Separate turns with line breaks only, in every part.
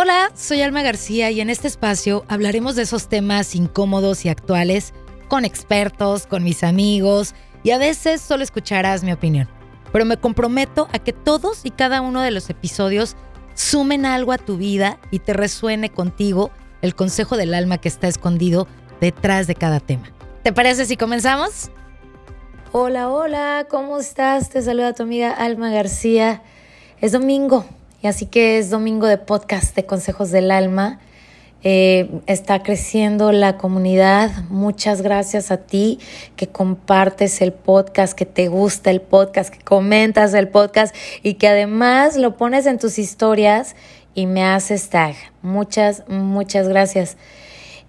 Hola, soy Alma García y en este espacio hablaremos de esos temas incómodos y actuales con expertos, con mis amigos y a veces solo escucharás mi opinión. Pero me comprometo a que todos y cada uno de los episodios sumen algo a tu vida y te resuene contigo el consejo del alma que está escondido detrás de cada tema. ¿Te parece si comenzamos? Hola, hola, ¿cómo estás? Te saluda tu amiga Alma García. Es domingo y así que es domingo de podcast de Consejos del Alma. Eh, está creciendo la comunidad. Muchas gracias a ti que compartes el podcast, que te gusta el podcast, que comentas el podcast y que además lo pones en tus historias y me haces tag. Muchas, muchas gracias.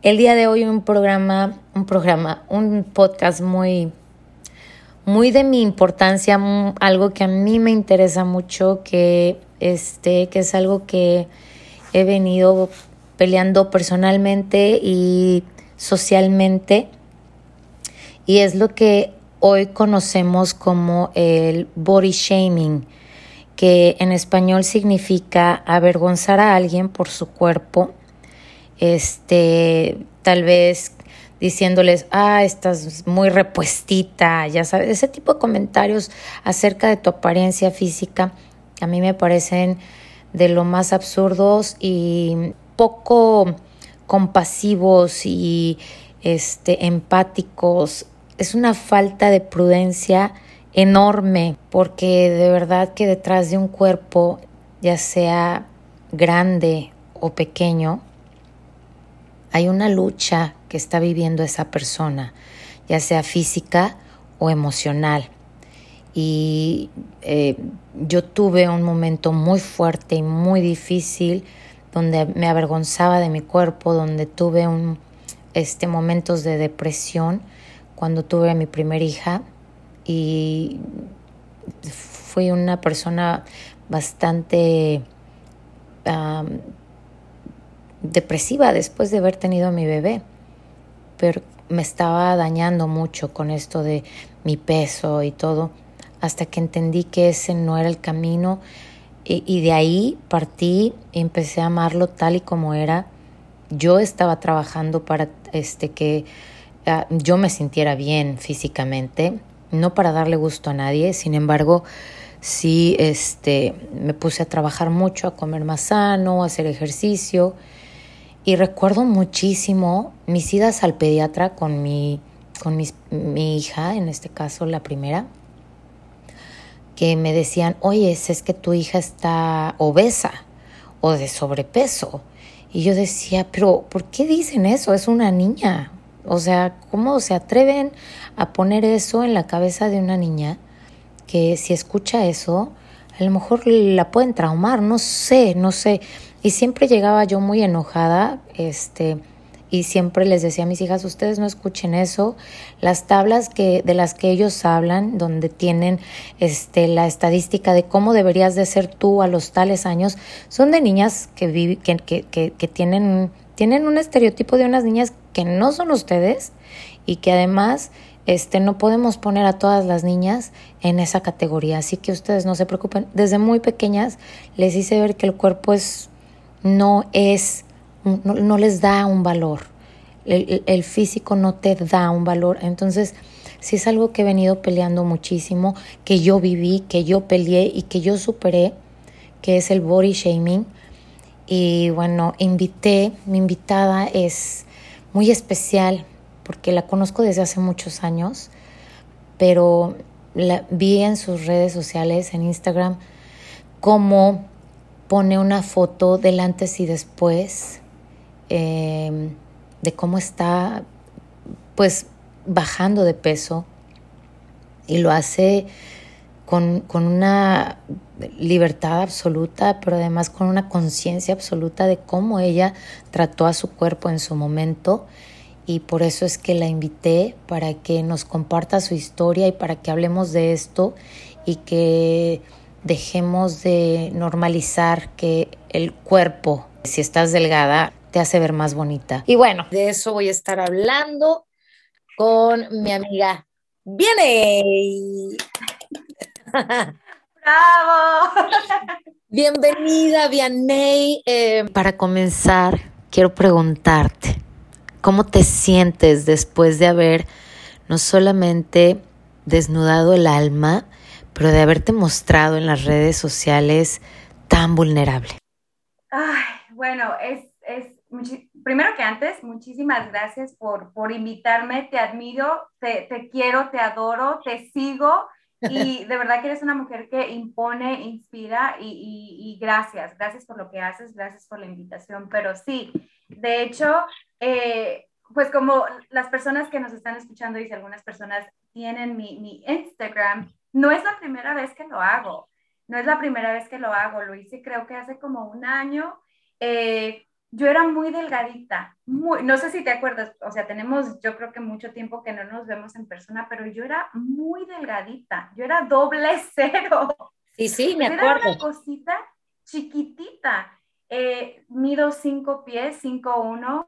El día de hoy un programa, un programa, un podcast muy, muy de mi importancia, algo que a mí me interesa mucho, que este, que es algo que he venido peleando personalmente y socialmente. Y es lo que hoy conocemos como el body shaming, que en español significa avergonzar a alguien por su cuerpo, este, tal vez diciéndoles, ah, estás muy repuestita, ya sabes, ese tipo de comentarios acerca de tu apariencia física a mí me parecen de lo más absurdos y poco compasivos y este, empáticos. Es una falta de prudencia enorme porque de verdad que detrás de un cuerpo, ya sea grande o pequeño, hay una lucha que está viviendo esa persona, ya sea física o emocional. Y eh, yo tuve un momento muy fuerte y muy difícil donde me avergonzaba de mi cuerpo, donde tuve un, este, momentos de depresión cuando tuve a mi primera hija y fui una persona bastante depresiva después de haber tenido a mi bebé, pero me estaba dañando mucho con esto de mi peso y todo, hasta que entendí que ese no era el camino y, de ahí partí y empecé a amarlo tal y como era. Yo estaba trabajando para este, que ah, yo me sintiera bien físicamente, no para darle gusto a nadie, sin embargo, sí este, me puse a trabajar mucho, a comer más sano, a hacer ejercicio. Y recuerdo muchísimo mis idas al pediatra con mi, con mi hija, en este caso la primera que me decían, oye, es que tu hija está obesa o de sobrepeso. Y yo decía, pero ¿por qué dicen eso? Es una niña. O sea, ¿cómo se atreven a poner eso en la cabeza de una niña que si escucha eso, a lo mejor la pueden traumar? No sé, no sé. Y siempre llegaba yo muy enojada, este, y siempre les decía a mis hijas, ustedes no escuchen eso, las tablas que, de las que ellos hablan, donde tienen este, la estadística de cómo deberías de ser tú a los tales años, son de niñas que, que, que, que tienen, tienen un estereotipo de unas niñas que no son ustedes y que además este, no podemos poner a todas las niñas en esa categoría. Así que ustedes no se preocupen. Desde muy pequeñas les hice ver que el cuerpo es, no es no, les da un valor. El, físico no te da un valor. Entonces, si es algo que he venido peleando muchísimo, que yo viví, que yo peleé y que yo superé, que es el body shaming. Y bueno, invité, mi invitada es muy especial porque la conozco desde hace muchos años, pero la vi en sus redes sociales, en Instagram, cómo pone una foto del antes y después Em, de cómo está pues bajando de peso y lo hace con, con una libertad absoluta, pero además con una conciencia absoluta de cómo ella trató a su cuerpo en su momento. Y por eso es que la invité para que nos comparta su historia y para que hablemos de esto y que dejemos de normalizar que el cuerpo, si estás delgada, te hace ver más bonita. Y bueno, de eso voy a estar hablando con mi amiga Viene.
¡Bravo!
Bienvenida, Vianney. Eh, para comenzar, quiero preguntarte, ¿cómo te sientes después de haber no solamente desnudado el alma, pero de haberte mostrado en las redes sociales tan vulnerable?
Ay, bueno, es, es primero que antes, muchísimas gracias por, por invitarme, te admiro, te, te quiero, te adoro, te sigo y de verdad que eres una mujer que impone, inspira y, gracias, gracias por lo que haces, gracias por la invitación. Pero sí, de hecho, eh, pues como las personas que nos están escuchando y si algunas personas tienen mi, mi, Instagram, no es la primera vez que lo hago, no es la primera vez que lo hago, lo hice creo que hace como un año. Eh, yo era muy delgadita, muy, no sé si te acuerdas, o sea, tenemos yo creo que mucho tiempo que no nos vemos en persona, pero yo era muy delgadita, yo era doble cero.
Sí, sí, me acuerdo.
Era una cosita chiquitita. Eh, mido cinco pies, cinco uno,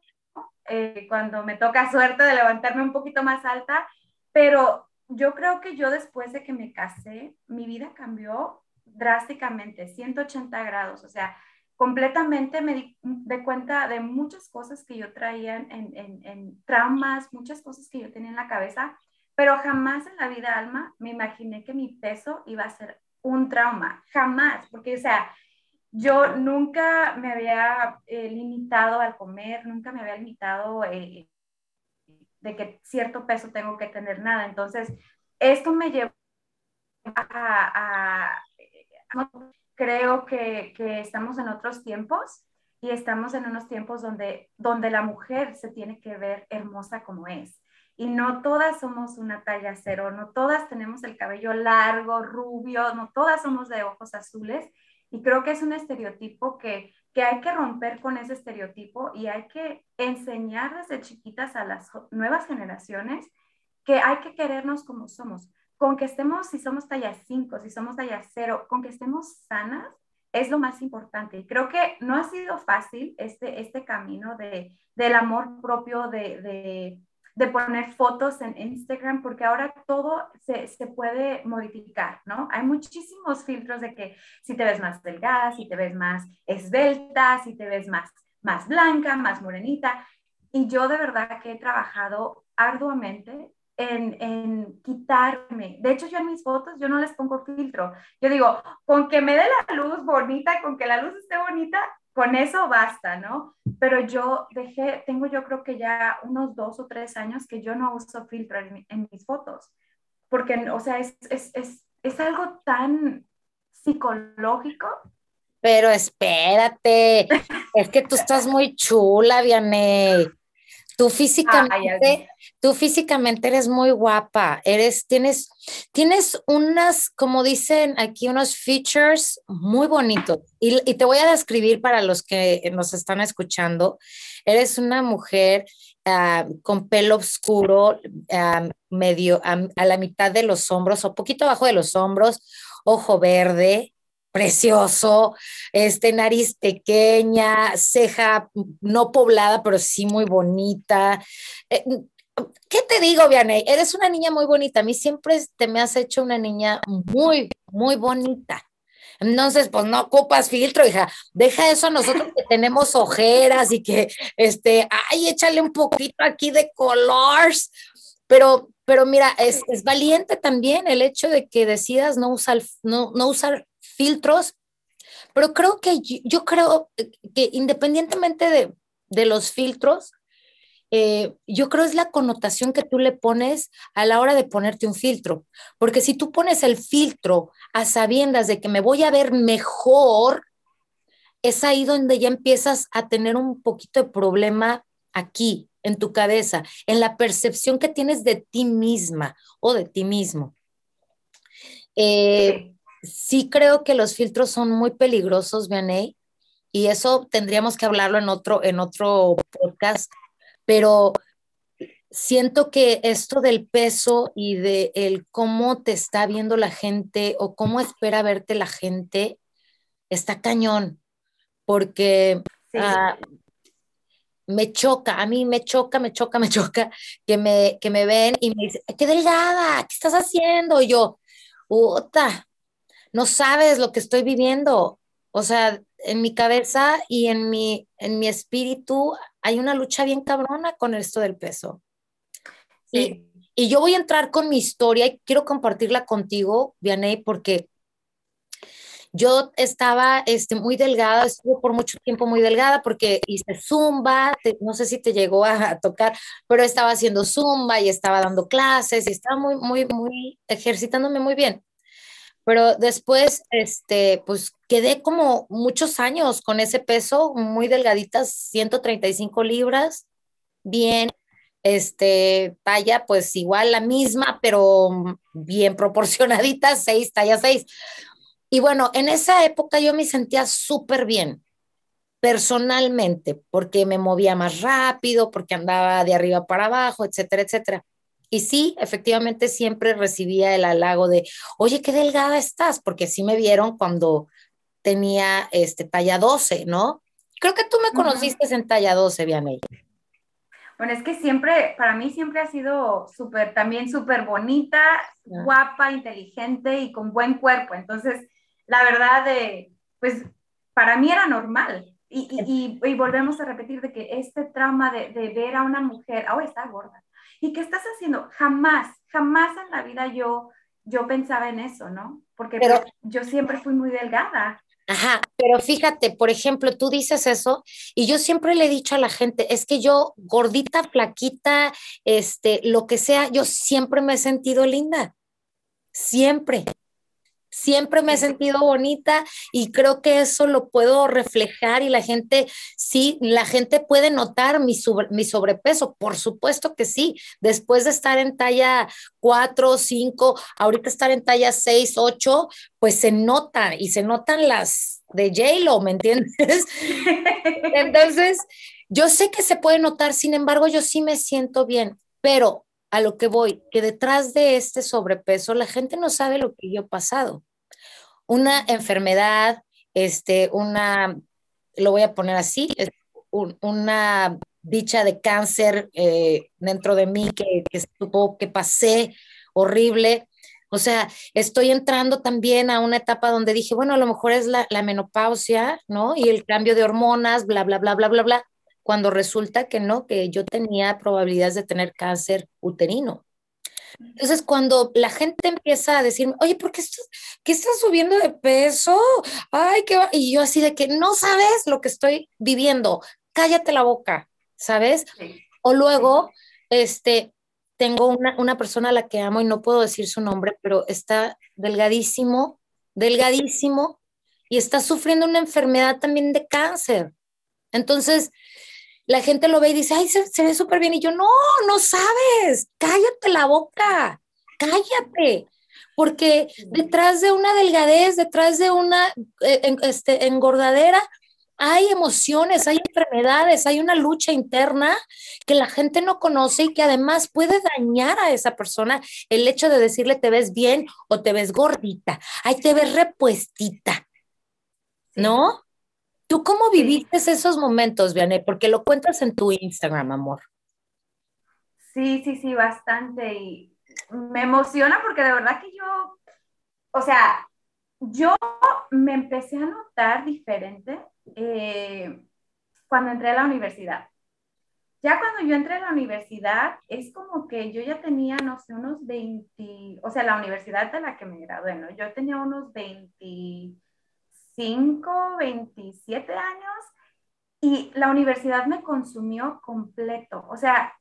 eh, cuando me toca suerte de levantarme un poquito más alta, pero yo creo que yo después de que me casé, mi vida cambió drásticamente, 180 grados, o sea, completamente me di de cuenta de muchas cosas que yo traía en, traumas, muchas cosas que yo tenía en la cabeza, pero jamás en la vida, Alma, me imaginé que mi peso iba a ser un trauma, jamás, porque, o sea, yo nunca me había eh, limitado al comer, nunca me había limitado eh, de que cierto peso tengo que tener nada. Entonces, esto me llevó a creo que, estamos en otros tiempos y estamos en unos tiempos donde, donde la mujer se tiene que ver hermosa como es. Y no todas somos una talla cero, no todas tenemos el cabello largo, rubio, no todas somos de ojos azules. Y creo que es un estereotipo que, que hay que romper con ese estereotipo y hay que enseñar desde chiquitas a las nuevas generaciones que hay que querernos como somos con que estemos, si somos talla 5, si somos talla 0, con que estemos sanas, es lo más importante. Creo que no ha sido fácil este, este camino de, del amor propio, de, de, de, poner fotos en Instagram, porque ahora todo se, se, puede modificar, ¿no? Hay muchísimos filtros de que si te ves más delgada, si te ves más esbelta, si te ves más, más blanca, más morenita. Y yo de verdad que he trabajado arduamente en, quitarme. De hecho, yo en mis fotos, yo no les pongo filtro. Yo digo, con que me dé la luz bonita, con que la luz esté bonita, con eso basta, ¿no? Pero yo dejé, tengo yo creo que ya unos dos o tres años que yo no uso filtro en, mis fotos, porque, o sea, es, es, es, es algo tan psicológico.
Pero espérate, es que tú estás muy chula, Vianney. Tú físicamente, tú físicamente eres muy guapa, eres, tienes, tienes unas, como dicen aquí, unos features muy bonitos. Y, te voy a describir para los que nos están escuchando. Eres una mujer ah, con pelo oscuro, ah, medio a la mitad de los hombros o poquito abajo de los hombros, ojo verde, precioso, este, nariz pequeña, ceja no poblada, pero sí muy bonita. Eh, ¿Qué te digo, Vianey? Eres una niña muy bonita. A mí siempre te me has hecho una niña muy, muy bonita. Entonces, pues no ocupas filtro, hija. Deja eso a nosotros que tenemos ojeras y que, este, ay, échale un poquito aquí de colores. Pero, pero mira, es, es valiente también el hecho de que decidas no usar, no, no usar filtros, pero creo que yo, creo que independientemente de, de los filtros, eh, yo creo es la connotación que tú le pones a la hora de ponerte un filtro, porque si tú pones el filtro a sabiendas de que me voy a ver mejor, es ahí donde ya empiezas a tener un poquito de problema aquí, en tu cabeza, en la percepción que tienes de ti misma o de ti mismo. Eh, sí creo que los filtros son muy peligrosos, Vianey, y eso tendríamos que hablarlo en otro, en otro podcast, pero siento que esto del peso y de el cómo te está viendo la gente o cómo espera verte la gente está cañón, porque ah, me choca, a mí me choca, me choca, me choca que me, que me ven y me dicen, qué delgada, ¿qué estás haciendo? Y yo, puta, no sabes lo que estoy viviendo. O sea, en mi cabeza y en mi, en mi espíritu hay una lucha bien cabrona con esto del peso. Y, y, yo voy a entrar con mi historia y quiero compartirla contigo, Vianey, porque yo estaba este, muy delgada, estuve por mucho tiempo muy delgada porque hice zumba, no sé si te llegó a, tocar, pero estaba haciendo zumba y estaba dando clases y estaba muy, muy, muy ejercitándome muy bien. Pero después, este, pues quedé como muchos años con ese peso, muy delgaditas, 135 libras, bien, este, talla pues igual la misma, pero bien proporcionadita, 6, talla 6. Y bueno, en esa época yo me sentía súper bien, personalmente, porque me movía más rápido, porque andaba de arriba para abajo, etcétera, etcétera. Y sí, efectivamente siempre recibía el halago de, oye, qué delgada estás, porque sí me vieron cuando tenía este, talla 12, ¿no? Creo que tú me conociste en talla 12, Vianey.
Bueno, es que siempre, para mí siempre ha sido súper, también súper bonita, guapa, inteligente y con buen cuerpo. Entonces, la verdad, de, pues para mí era normal. Y, y, volvemos a repetir de que este trauma de, de ver a una mujer, oh, está gorda. ¿Y qué estás haciendo? Jamás, jamás en la vida yo, yo pensaba en eso, ¿no? Porque pero, yo siempre fui muy delgada.
Ajá, pero fíjate, por ejemplo, tú dices eso y yo siempre le he dicho a la gente, es que yo gordita, flaquita, este, lo que sea, yo siempre me he sentido linda, siempre. Siempre me he sentido bonita y creo que eso lo puedo reflejar y la gente, sí, la gente puede notar mi, mi sobrepeso, por supuesto que sí. Después de estar en talla 4, 5, ahorita estar en talla 6, 8, pues se nota y se notan las de J-Lo, ¿me entiendes? Entonces, yo sé que se puede notar, sin embargo, yo sí me siento bien, pero a lo que voy, que detrás de este sobrepeso la gente no sabe lo que yo he pasado. Una enfermedad, este, una, lo voy a poner así, una dicha de cáncer eh, dentro de mí que, que, que pasé horrible. O sea, estoy entrando también a una etapa donde dije, bueno, a lo mejor es la, la menopausia, ¿no? Y el cambio de hormonas, bla, bla, bla, bla, bla, bla cuando resulta que no, que yo tenía probabilidades de tener cáncer uterino. Entonces, cuando la gente empieza a decirme, oye, ¿por qué estás, qué estás subiendo de peso? Ay, qué va. Y yo así de que no sabes lo que estoy viviendo, cállate la boca, ¿sabes? O luego, este, tengo una, una persona a la que amo y no puedo decir su nombre, pero está delgadísimo, delgadísimo, y está sufriendo una enfermedad también de cáncer. Entonces, la gente lo ve y dice, ay, se, ve súper bien. Y yo, no, no sabes, cállate la boca, cállate. Porque detrás de una delgadez, detrás de una eh, este, engordadera, hay emociones, hay enfermedades, hay una lucha interna que la gente no conoce y que además puede dañar a esa persona el hecho de decirle te ves bien o te ves gordita, ay, te ves repuestita, ¿no? ¿Tú cómo viviste esos momentos, Vianey? Porque lo cuentas en tu Instagram, amor.
Sí, sí, sí, bastante. Y me emociona porque de verdad que yo, o sea, yo me empecé a notar diferente eh, cuando entré a la universidad. Ya cuando yo entré a la universidad, es como que yo ya tenía, no sé, unos 20, o sea, la universidad de la que me gradué, ¿no? Yo tenía unos 20 25, 27 años y la universidad me consumió completo. O sea,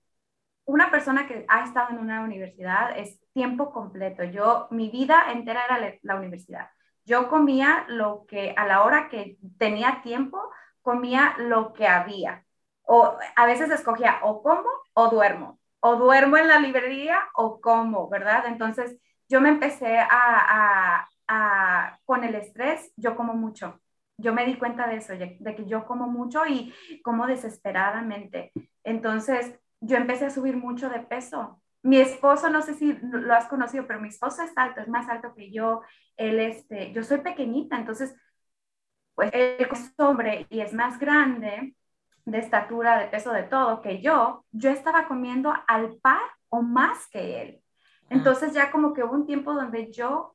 una persona que ha estado en una universidad es tiempo completo. Yo, mi vida entera era la universidad. Yo comía lo que a la hora que tenía tiempo, comía lo que había. O a veces escogía o como o duermo. O duermo en la librería o como, ¿verdad? Entonces yo me empecé a, con el estrés, yo como mucho. Yo me di cuenta de eso, de que yo como mucho y como desesperadamente. Entonces, yo empecé a subir mucho de peso. Mi esposo, no sé si lo has conocido, pero mi esposo es alto, es más alto que yo. Él, este, yo soy pequeñita, entonces, pues él es hombre y es más grande de estatura, de peso, de todo que yo. Yo estaba comiendo al par o más que él. Entonces ya como que hubo un tiempo donde yo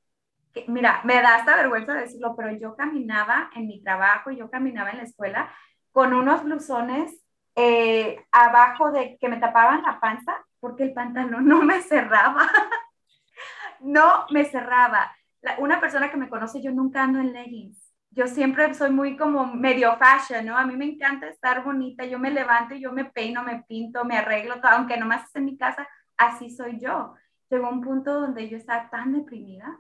mira, me da hasta vergüenza decirlo, pero yo caminaba en mi trabajo, yo caminaba en la escuela con unos blusones eh, abajo de que me tapaban la panza porque el pantalón no me cerraba. no me cerraba. una persona que me conoce, yo nunca ando en leggings. Yo siempre soy muy como medio fashion, ¿no? A mí me encanta estar bonita. Yo me levanto yo me peino, me pinto, me arreglo todo, aunque nomás esté en mi casa, así soy yo. Llegó un punto donde yo estaba tan deprimida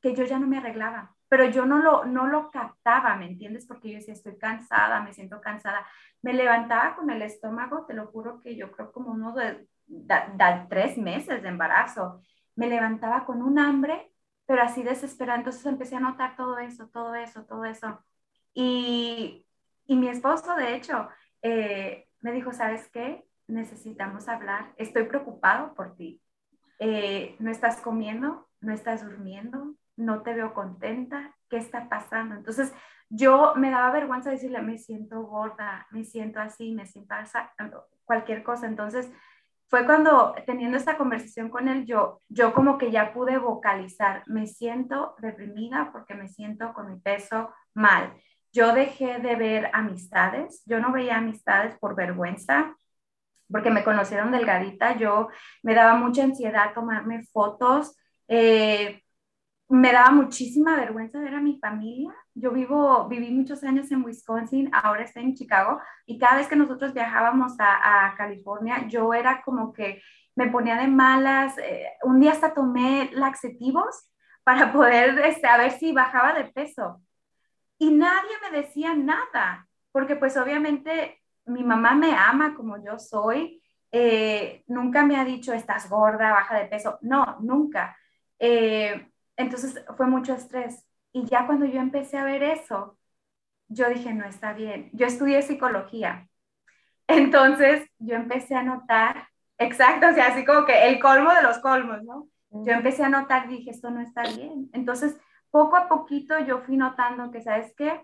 que yo ya no me arreglaba, pero yo no lo, no lo captaba, ¿me entiendes? Porque yo decía, estoy cansada, me siento cansada. Me levantaba con el estómago, te lo juro que yo creo como uno de, tres meses de embarazo. Me levantaba con un hambre, pero así desesperada. Entonces empecé a notar todo eso, todo eso, todo eso. Y, y mi esposo, de hecho, eh, me dijo, ¿sabes qué? Necesitamos hablar. Estoy preocupado por ti. Eh, no estás comiendo, no estás durmiendo, no te veo contenta, ¿qué está pasando? Entonces yo me daba vergüenza decirle, me siento gorda, me siento así, me siento así, cualquier cosa. Entonces fue cuando teniendo esta conversación con él, yo, yo como que ya pude vocalizar, me siento deprimida porque me siento con mi peso mal. Yo dejé de ver amistades, yo no veía amistades por vergüenza, porque me conocieron delgadita, yo me daba mucha ansiedad tomarme fotos, eh, me daba muchísima vergüenza ver a mi familia. Yo vivo, viví muchos años en Wisconsin, ahora estoy en Chicago, y cada vez que nosotros viajábamos a, California, yo era como que me ponía de malas. Eh, un día hasta tomé laxativos para poder este, a ver si bajaba de peso. Y nadie me decía nada, porque pues obviamente mi mamá me ama como yo soy. Eh, nunca me ha dicho, estás gorda, baja de peso. No, nunca. Eh, entonces fue mucho estrés. Y ya cuando yo empecé a ver eso, yo dije, no está bien. Yo estudié psicología. Entonces yo empecé a notar, exacto, o sea, así como que el colmo de los colmos, ¿no? Yo empecé a notar, dije, esto no está bien. Entonces, poco a poquito yo fui notando que, ¿sabes qué?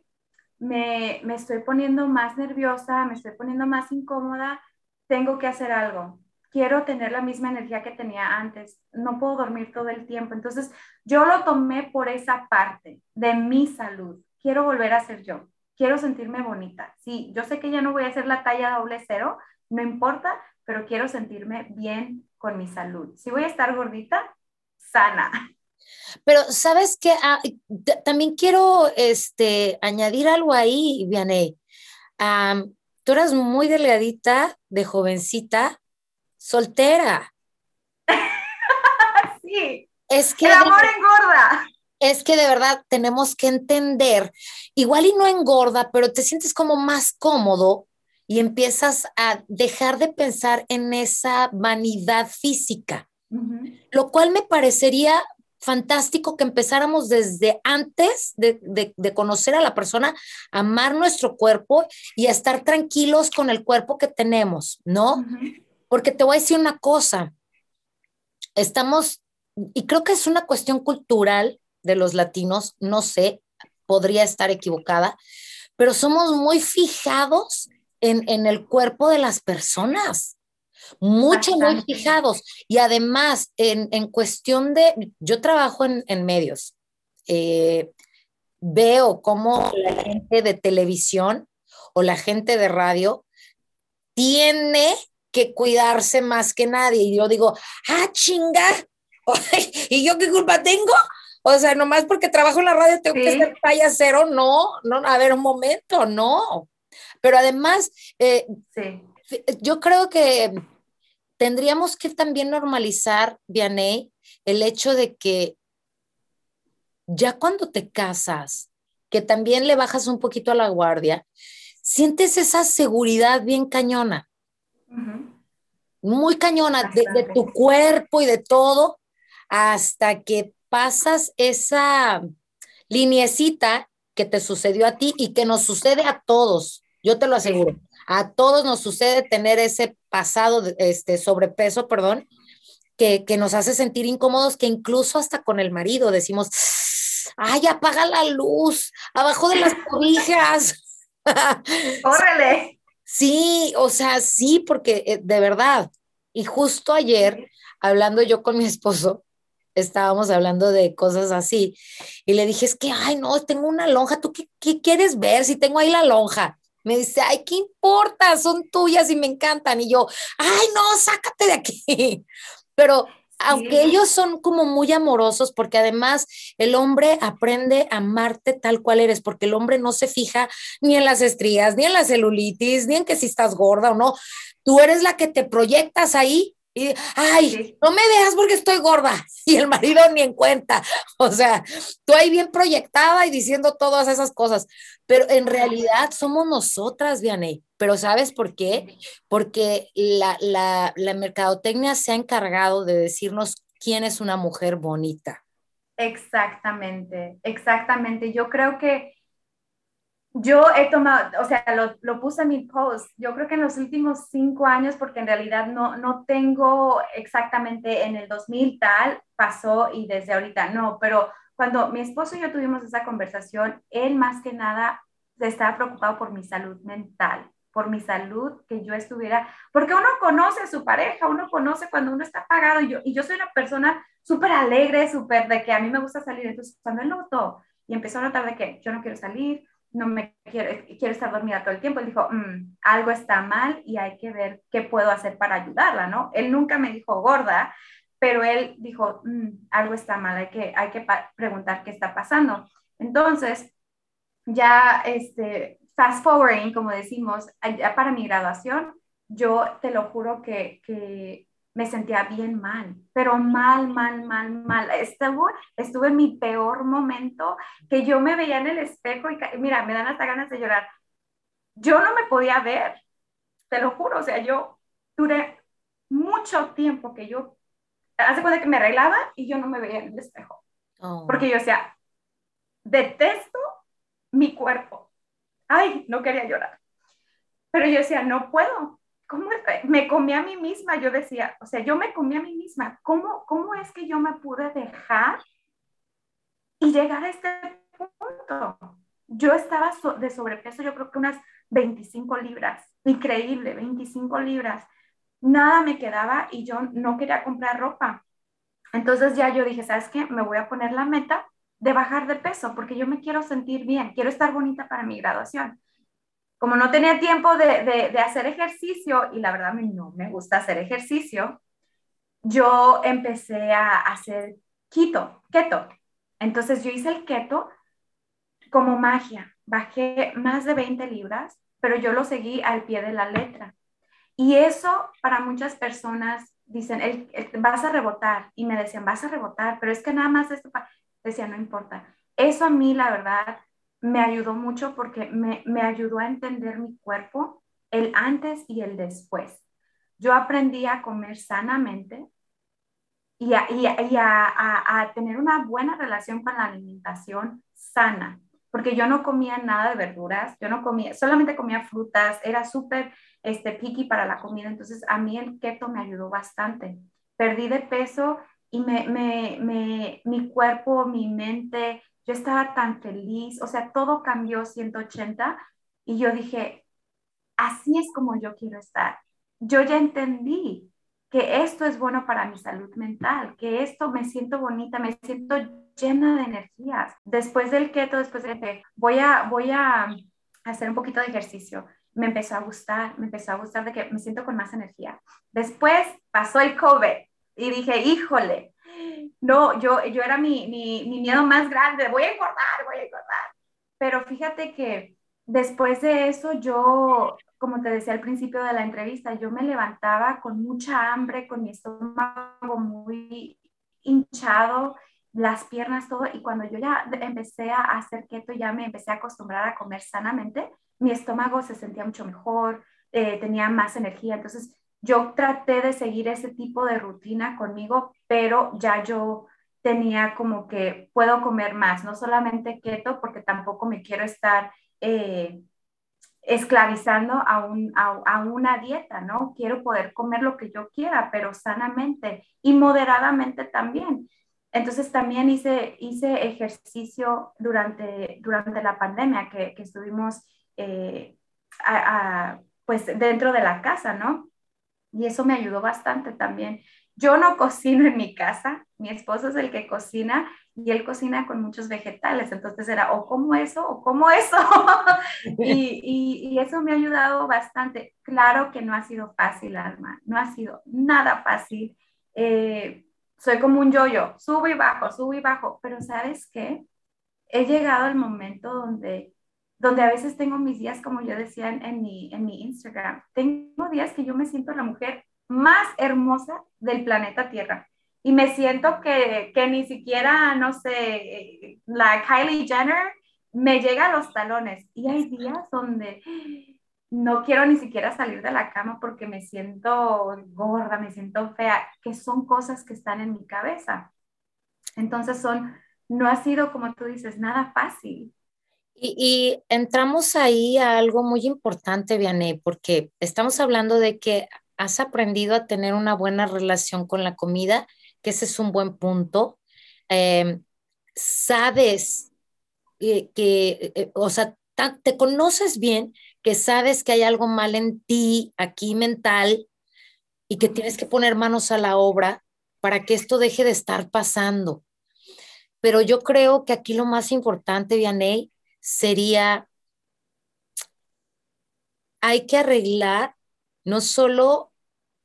Me, me estoy poniendo más nerviosa, me estoy poniendo más incómoda, tengo que hacer algo quiero tener la misma energía que tenía antes, no puedo dormir todo el tiempo. Entonces, yo lo tomé por esa parte de mi salud. Quiero volver a ser yo, quiero sentirme bonita. Sí, yo sé que ya no voy a hacer la talla doble cero, no importa, pero quiero sentirme bien con mi salud. Si voy a estar gordita, sana.
Pero sabes que ah, también quiero este, añadir algo ahí, Vianey. tú eras muy delgadita, de jovencita, soltera.
sí.
Es que
el amor engorda.
Es que de verdad tenemos que entender, igual y no engorda, pero te sientes como más cómodo y empiezas a dejar de pensar en esa vanidad física, lo cual me parecería fantástico que empezáramos desde antes de, conocer a la persona, amar nuestro cuerpo y a estar tranquilos con el cuerpo que tenemos, ¿no? Porque te voy a decir una cosa, estamos, y creo que es una cuestión cultural de los latinos, no sé, podría estar equivocada, pero somos muy fijados en, el cuerpo de las personas. Mucho, muy fijados. Y además, en, cuestión de, yo trabajo en, medios, eh, veo cómo la gente de televisión o la gente de radio tiene que cuidarse más que nadie. Y yo digo, ah, chinga, ¿y yo qué culpa tengo? O sea, nomás porque trabajo en la radio tengo que ser talla cero, no, no, a ver, un momento, no. Pero además, eh, yo creo que tendríamos que también normalizar, Vianey, el hecho de que ya cuando te casas, que también le bajas un poquito a la guardia, sientes esa seguridad bien cañona muy cañona de, tu cuerpo y de todo, hasta que pasas esa liniecita que te sucedió a ti y que nos sucede a todos, yo te lo aseguro. A todos nos sucede tener ese pasado, este sobrepeso, perdón, que, que nos hace sentir incómodos, que incluso hasta con el marido decimos, ay, apaga la luz, abajo de las cobijas.
¡Órale!
Sí, o sea, sí, porque eh, de verdad. Y justo ayer, hablando yo con mi esposo, estábamos hablando de cosas así y le dije, es que, ay, no, tengo una lonja, ¿tú qué, qué quieres ver si tengo ahí la lonja? Me dice, ay, ¿qué importa? Son tuyas y me encantan. Y yo, ay, no, sácate de aquí. Pero aunque ellos son como muy amorosos, porque además el hombre aprende a amarte tal cual eres, porque el hombre no se fija ni en las estrías, ni en la celulitis, ni en que si estás gorda o no. Tú eres la que te proyectas ahí y, ay, no me dejas porque estoy gorda. Y el marido ni en cuenta. O sea, tú ahí bien proyectada y diciendo todas esas cosas. Pero en realidad somos nosotras, Vianey. Pero ¿sabes por qué? Porque la, la, la mercadotecnia se ha encargado de decirnos quién es una mujer bonita.
Exactamente, exactamente. Yo creo que yo he tomado, o sea, lo, lo, puse en mi post, yo creo que en los últimos cinco años, porque en realidad no, no tengo exactamente en el 2000 tal, pasó y desde ahorita no, pero cuando mi esposo y yo tuvimos esa conversación, él más que nada estaba preocupado por mi salud mental, por mi salud, que yo estuviera, porque uno conoce a su pareja, uno conoce cuando uno está apagado y yo, y yo soy una persona súper alegre, súper de que a mí me gusta salir, entonces cuando él notó y empezó a notar de que yo no quiero salir, no me quiero, quiero estar dormida todo el tiempo. Él dijo, mm, algo está mal y hay que ver qué puedo hacer para ayudarla, ¿no? Él nunca me dijo gorda, pero él dijo, mm, algo está mal, hay que, hay que preguntar qué está pasando. Entonces, ya, este, fast forwarding, como decimos, para mi graduación, yo te lo juro que, que me sentía bien mal, pero mal, mal, mal, mal. Estuve, estuve en mi peor momento, que yo me veía en el espejo y mira, me dan hasta ganas de llorar. Yo no me podía ver, te lo juro, o sea, yo duré mucho tiempo que yo, hace cuenta que me arreglaba y yo no me veía en el espejo. Oh. Porque yo decía, detesto mi cuerpo. Ay, no quería llorar. Pero yo decía, no puedo, ¿cómo me comí a mí misma? Yo decía, o sea, yo me comí a mí misma. ¿Cómo, cómo es que yo me pude dejar y llegar a este punto? Yo estaba de sobrepeso, yo creo que unas 25 libras. Increíble, 25 libras. Nada me quedaba y yo no quería comprar ropa. Entonces ya yo dije, ¿sabes qué? Me voy a poner la meta de bajar de peso porque yo me quiero sentir bien, quiero estar bonita para mi graduación como no tenía tiempo de, hacer ejercicio y la verdad no me gusta hacer ejercicio, yo empecé a hacer keto, keto. Entonces yo hice el keto como magia. Bajé más de 20 libras, pero yo lo seguí al pie de la letra. Y eso para muchas personas dicen, el, vas a rebotar. Y me decían, vas a rebotar, pero es que nada más esto, decía, no importa. Eso a mí, la verdad, me ayudó mucho porque me, me, ayudó a entender mi cuerpo, el antes y el después. Yo aprendí a comer sanamente y, a, y, a, a, tener una buena relación con la alimentación sana, porque yo no comía nada de verduras, yo no comía, solamente comía frutas, era súper este, picky para la comida, entonces a mí el keto me ayudó bastante. Perdí de peso y me, mi cuerpo, mi mente, yo estaba tan feliz, o sea, todo cambió 180 y yo dije, así es como yo quiero estar. Yo ya entendí que esto es bueno para mi salud mental, que esto me siento bonita, me siento llena de energías. Después del keto, después de que voy a, voy a hacer un poquito de ejercicio, me empezó a gustar, me empezó a gustar de que me siento con más energía. Después pasó el COVID y dije, híjole, no, yo, yo era mi, mi, mi miedo más grande, voy a engordar, voy a engordar. Pero fíjate que después de eso, yo, como te decía al principio de la entrevista, yo me levantaba con mucha hambre, con mi estómago muy hinchado, las piernas, todo, y cuando yo ya empecé a hacer keto, ya me empecé a acostumbrar a comer sanamente, mi estómago se sentía mucho mejor, eh, tenía más energía, entonces yo traté de seguir ese tipo de rutina conmigo, pero ya yo tenía como que puedo comer más, no solamente keto, porque tampoco me quiero estar eh, esclavizando a, un, a, una dieta, ¿no? Quiero poder comer lo que yo quiera, pero sanamente y moderadamente también. Entonces también hice, hice ejercicio durante, durante la pandemia que, estuvimos eh, pues dentro de la casa, ¿no? Y eso me ayudó bastante también. Yo no cocino en mi casa, mi esposo es el que cocina y él cocina con muchos vegetales, entonces era o como eso o como eso. y, eso me ha ayudado bastante. Claro que no ha sido fácil, Alma, no ha sido nada fácil. Eh, soy como un yoyo, subo y bajo, subo y bajo, pero ¿sabes qué? He llegado al momento donde donde a veces tengo mis días, como yo decía en, mi, en mi Instagram, tengo días que yo me siento la mujer más hermosa del planeta Tierra. Y me siento que, que ni siquiera, no sé, la Kylie Jenner me llega a los talones. Y hay días donde no quiero ni siquiera salir de la cama porque me siento gorda, me siento fea, que son cosas que están en mi cabeza. Entonces son, no ha sido, como tú dices, nada fácil.
Y, entramos ahí a algo muy importante, Vianney, porque estamos hablando de que has aprendido a tener una buena relación con la comida, que ese es un buen punto. Em, sabes que, que eh, o sea, te conoces bien, que sabes que hay algo mal en ti, aquí mental, y que tienes que poner manos a la obra para que esto deje de estar pasando. Pero yo creo que aquí lo más importante, Vianney, sería, hay que arreglar no solo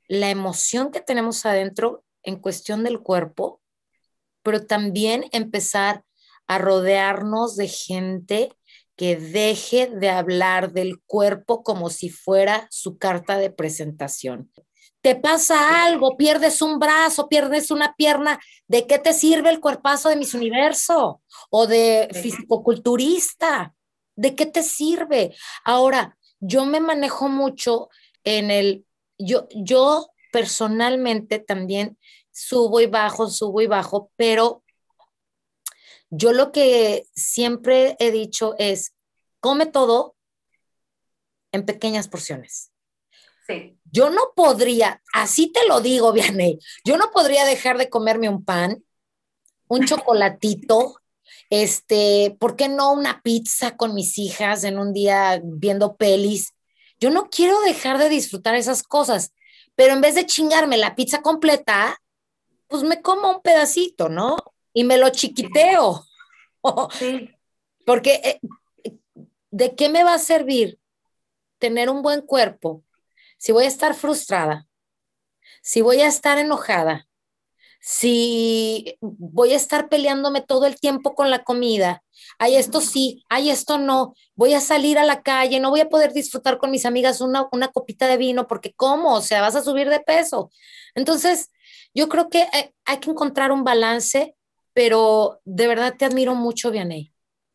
la emoción que tenemos adentro en cuestión del cuerpo, pero también empezar a rodearnos de gente que deje de hablar del cuerpo como si fuera su carta de presentación. Te pasa algo, pierdes un brazo, pierdes una pierna, ¿de qué te sirve el cuerpazo de mis universo? O de fisicoculturista, ¿de qué te sirve? Ahora, yo me manejo mucho en el, yo, yo personalmente también subo y bajo, subo y bajo, pero yo lo que siempre he dicho es, come todo en pequeñas porciones.
Sí.
Yo no podría, así te lo digo, Vianney, yo no podría dejar de comerme un pan, un chocolatito, este, ¿por qué no una pizza con mis hijas en un día viendo pelis? Yo no quiero dejar de disfrutar esas cosas, pero en vez de chingarme la pizza completa, pues me como un pedacito, ¿no? Y me lo chiquiteo. Sí. Porque, eh, ¿de qué me va a servir tener un buen cuerpo si voy a estar frustrada, si voy a estar enojada, si voy a estar peleándome todo el tiempo con la comida, hay esto sí, hay esto no, voy a salir a la calle, no voy a poder disfrutar con mis amigas una, una copita de vino porque ¿cómo? O sea, vas a subir de peso. Entonces, yo creo que hay, hay que encontrar un balance, pero de verdad te admiro mucho, Vianey,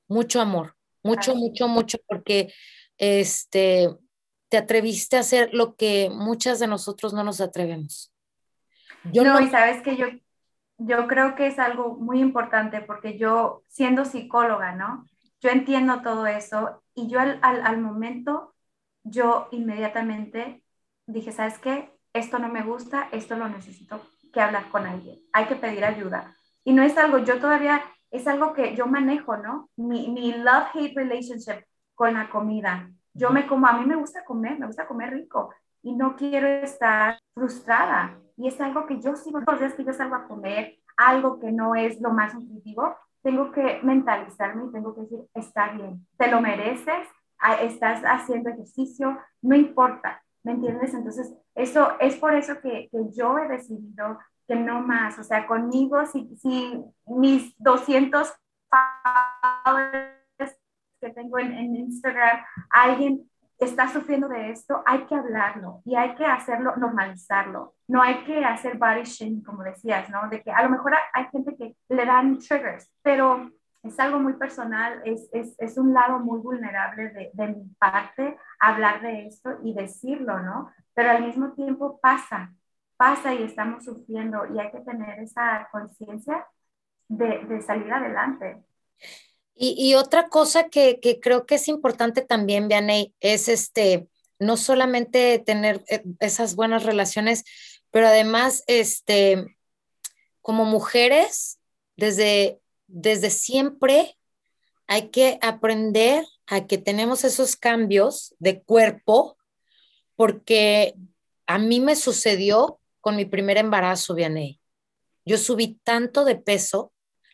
mucho amor, mucho, mucho, mucho, porque este, te atreviste a hacer lo que muchas de nosotros no nos atrevemos.
Yo no, y sabes que yo, yo creo que es algo muy importante porque yo, siendo psicóloga, ¿no? Yo entiendo todo eso y yo al, al, al momento, yo inmediatamente dije, ¿sabes qué? Esto no me gusta, esto lo necesito que hablar con alguien, hay que pedir ayuda. Y no es algo, yo todavía, es algo que yo manejo, ¿no? Mi, mi love-hate relationship con la comida. Yo me como, a mí me gusta comer, me gusta comer rico y no quiero estar frustrada. Y es algo que yo sigo todos los días que yo salgo a comer, algo que no es lo más nutritivo, tengo que mentalizarme y tengo que decir, está bien, te lo mereces, estás haciendo ejercicio, no importa, ¿me entiendes? Entonces, eso es por eso que, que yo he decidido que no más, o sea, conmigo, si, si mis 200 que tengo en, Instagram, alguien está sufriendo de esto, hay que hablarlo y hay que hacerlo, normalizarlo. No hay que hacer body shaming, como decías, ¿no? De que a lo mejor hay gente que le dan triggers, pero es algo muy personal, es, es, es un lado muy vulnerable de, de, mi parte hablar de esto y decirlo, ¿no? Pero al mismo tiempo pasa, pasa y estamos sufriendo y hay que tener esa conciencia de, de salir adelante.
Y, otra cosa que, creo que es importante también, Vianey, es este, no solamente tener eh, esas buenas relaciones, pero además, este, como mujeres, desde, desde siempre hay que aprender a que tenemos esos cambios de cuerpo, porque a mí me sucedió con mi primer embarazo, Vianey. Yo subí tanto de peso.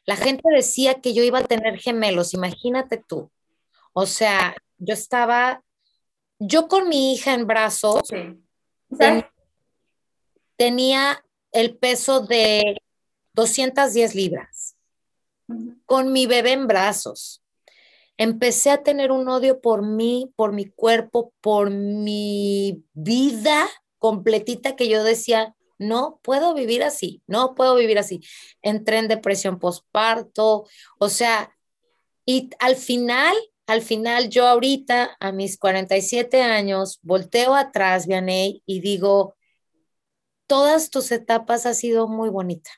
La gente decía que yo iba a tener gemelos, imagínate tú. O sea, yo estaba, yo con mi hija en brazos, tenía el peso de 210 libras. Con mi bebé en brazos. Empecé a tener un odio por mí, por mi cuerpo, por mi vida completita que yo decía, no puedo vivir así, no puedo vivir así. Entré en depresión postparto, o sea, y al final, al final yo ahorita a mis 47 años volteo atrás, Vianey, y digo, todas tus etapas ha sido muy bonita.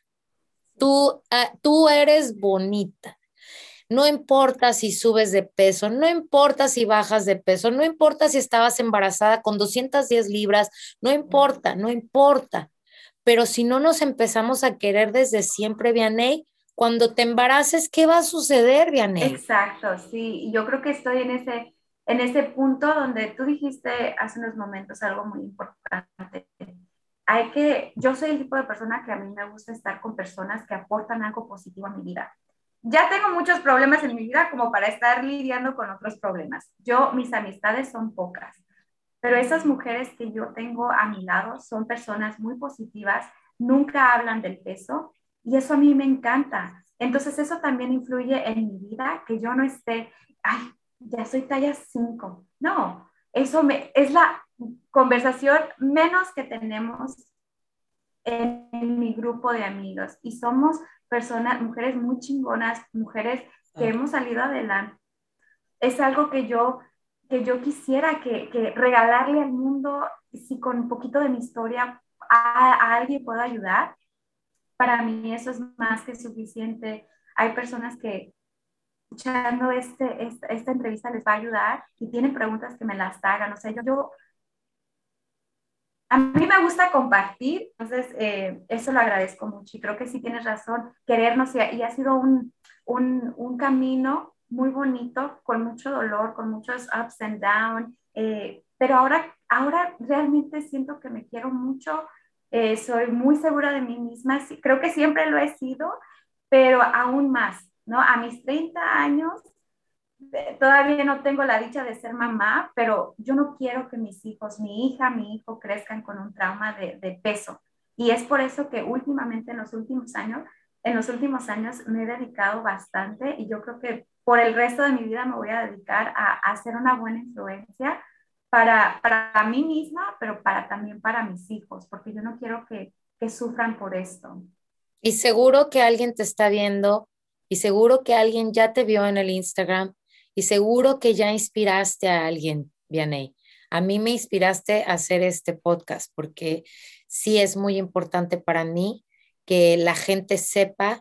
Tú, ah, tú eres bonita. No importa si subes de peso, no importa si bajas de peso, no importa si estabas embarazada con 210 libras, no importa, no importa. Pero si no nos empezamos a querer desde siempre, Vianey, cuando te embaraces, ¿qué va a suceder, Vianey?
Exacto, sí. Yo creo que estoy en ese, en ese punto donde tú dijiste hace unos momentos algo muy importante. Hay que, yo soy el tipo de persona que a mí me gusta estar con personas que aportan algo positivo a mi vida ya tengo muchos problemas en mi vida como para estar lidiando con otros problemas. Yo, mis amistades son pocas, pero esas mujeres que yo tengo a mi lado son personas muy positivas, nunca hablan del peso y eso a mí me encanta. Entonces eso también influye en mi vida, que yo no esté, ay, ya soy talla 5. No, eso me, es la conversación menos que tenemos en mi grupo de amigos y somos personas, mujeres muy chingonas, mujeres que ah. hemos salido adelante. Es algo que yo, que yo quisiera que, que regalarle al mundo, si con un poquito de mi historia a, alguien puedo ayudar, para mí eso es más que suficiente. Hay personas que escuchando este, esta, esta entrevista les va a ayudar y tienen preguntas que me las hagan. O sea, yo, yo a mí me gusta compartir, entonces eh, eso lo agradezco mucho y creo que sí tienes razón, querernos y, ha sido un, un, un, camino muy bonito, con mucho dolor, con muchos ups and downs, eh, pero ahora, ahora realmente siento que me quiero mucho, eh, soy muy segura de mí misma, creo que siempre lo he sido, pero aún más, ¿no? A mis 30 años todavía no tengo la dicha de ser mamá, pero yo no quiero que mis hijos, mi hija, mi hijo crezcan con un trauma de, de, peso. Y es por eso que últimamente en los últimos años, en los últimos años me he dedicado bastante y yo creo que por el resto de mi vida me voy a dedicar a, a ser una buena influencia para, para mí misma, pero para también para mis hijos, porque yo no quiero que, que sufran por esto.
Y seguro que alguien te está viendo y seguro que alguien ya te vio en el Instagram y seguro que ya inspiraste a alguien, Vianey. A mí me inspiraste a hacer este podcast porque sí es muy importante para mí que la gente sepa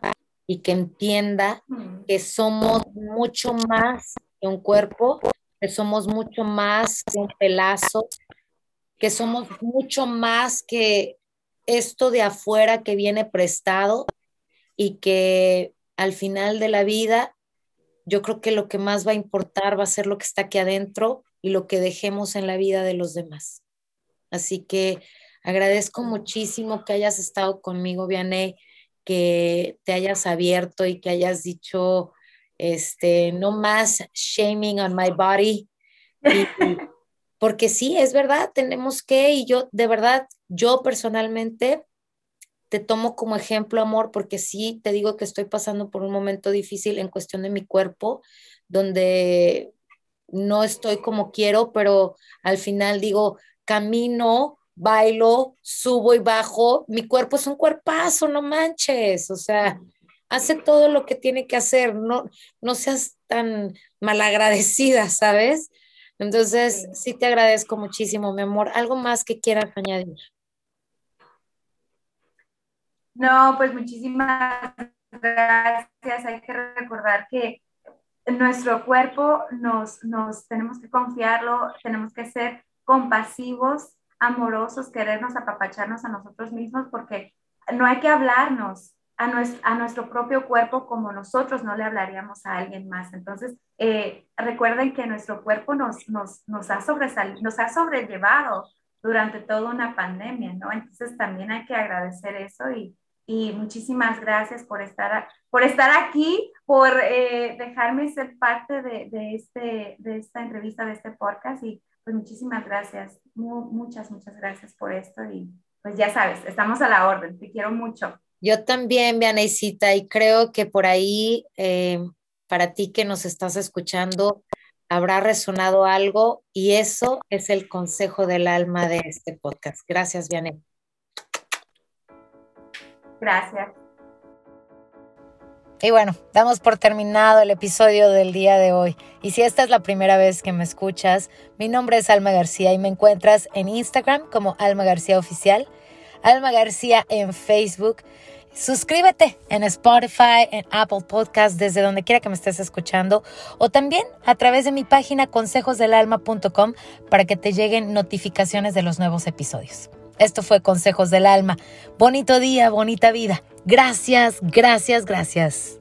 y que entienda mm. que somos mucho más que un cuerpo, que somos mucho más que un pelazo, que somos mucho más que esto de afuera que viene prestado y que al final de la vida yo creo que lo que más va a importar va a ser lo que está aquí adentro y lo que dejemos en la vida de los demás. Así que agradezco muchísimo que hayas estado conmigo, Vianey, que te hayas abierto y que hayas dicho, este, no más shaming on my body. porque sí, es verdad, tenemos que, y yo, de verdad, yo personalmente te tomo como ejemplo, amor, porque sí te digo que estoy pasando por un momento difícil en cuestión de mi cuerpo, donde no estoy como quiero, pero al final digo, camino, bailo, subo y bajo, mi cuerpo es un cuerpazo, no manches, o sea, hace todo lo que tiene que hacer, no, no seas tan malagradecida, ¿sabes? Entonces, sí te agradezco muchísimo, mi amor. ¿Algo más que quieras añadir?
No, pues muchísimas gracias. Hay que recordar que nuestro cuerpo nos, nos tenemos que confiarlo, tenemos que ser compasivos, amorosos, querernos apapacharnos a nosotros mismos, porque no hay que hablarnos a nuestro, a nuestro propio cuerpo como nosotros no le hablaríamos a alguien más. Entonces, eh, recuerden que nuestro cuerpo nos, nos, nos, ha nos ha sobrellevado durante toda una pandemia, ¿no? Entonces también hay que agradecer eso y, y muchísimas gracias por estar, por estar aquí, por eh, dejarme ser parte de, de, este, de esta entrevista, de este podcast y pues muchísimas gracias, muchas, muchas gracias por esto y pues ya sabes, estamos a la orden, te quiero mucho.
Yo también, Vianeycita, y creo que por ahí, eh, para ti que nos estás escuchando, habrá resonado algo y eso es el consejo del alma de este podcast. Gracias, Vianey.
Gracias.
Y bueno, damos por terminado el episodio del día de hoy. Y si esta es la primera vez que me escuchas, mi nombre es Alma García y me encuentras en Instagram como Alma García Oficial, Alma García en Facebook. Suscríbete en Spotify, en Apple Podcast, desde donde quiera que me estés escuchando, o también a través de mi página consejosdelalma.com para que te lleguen notificaciones de los nuevos episodios. Esto fue Consejos del Alma. Bonito día, bonita vida. Gracias, gracias, gracias.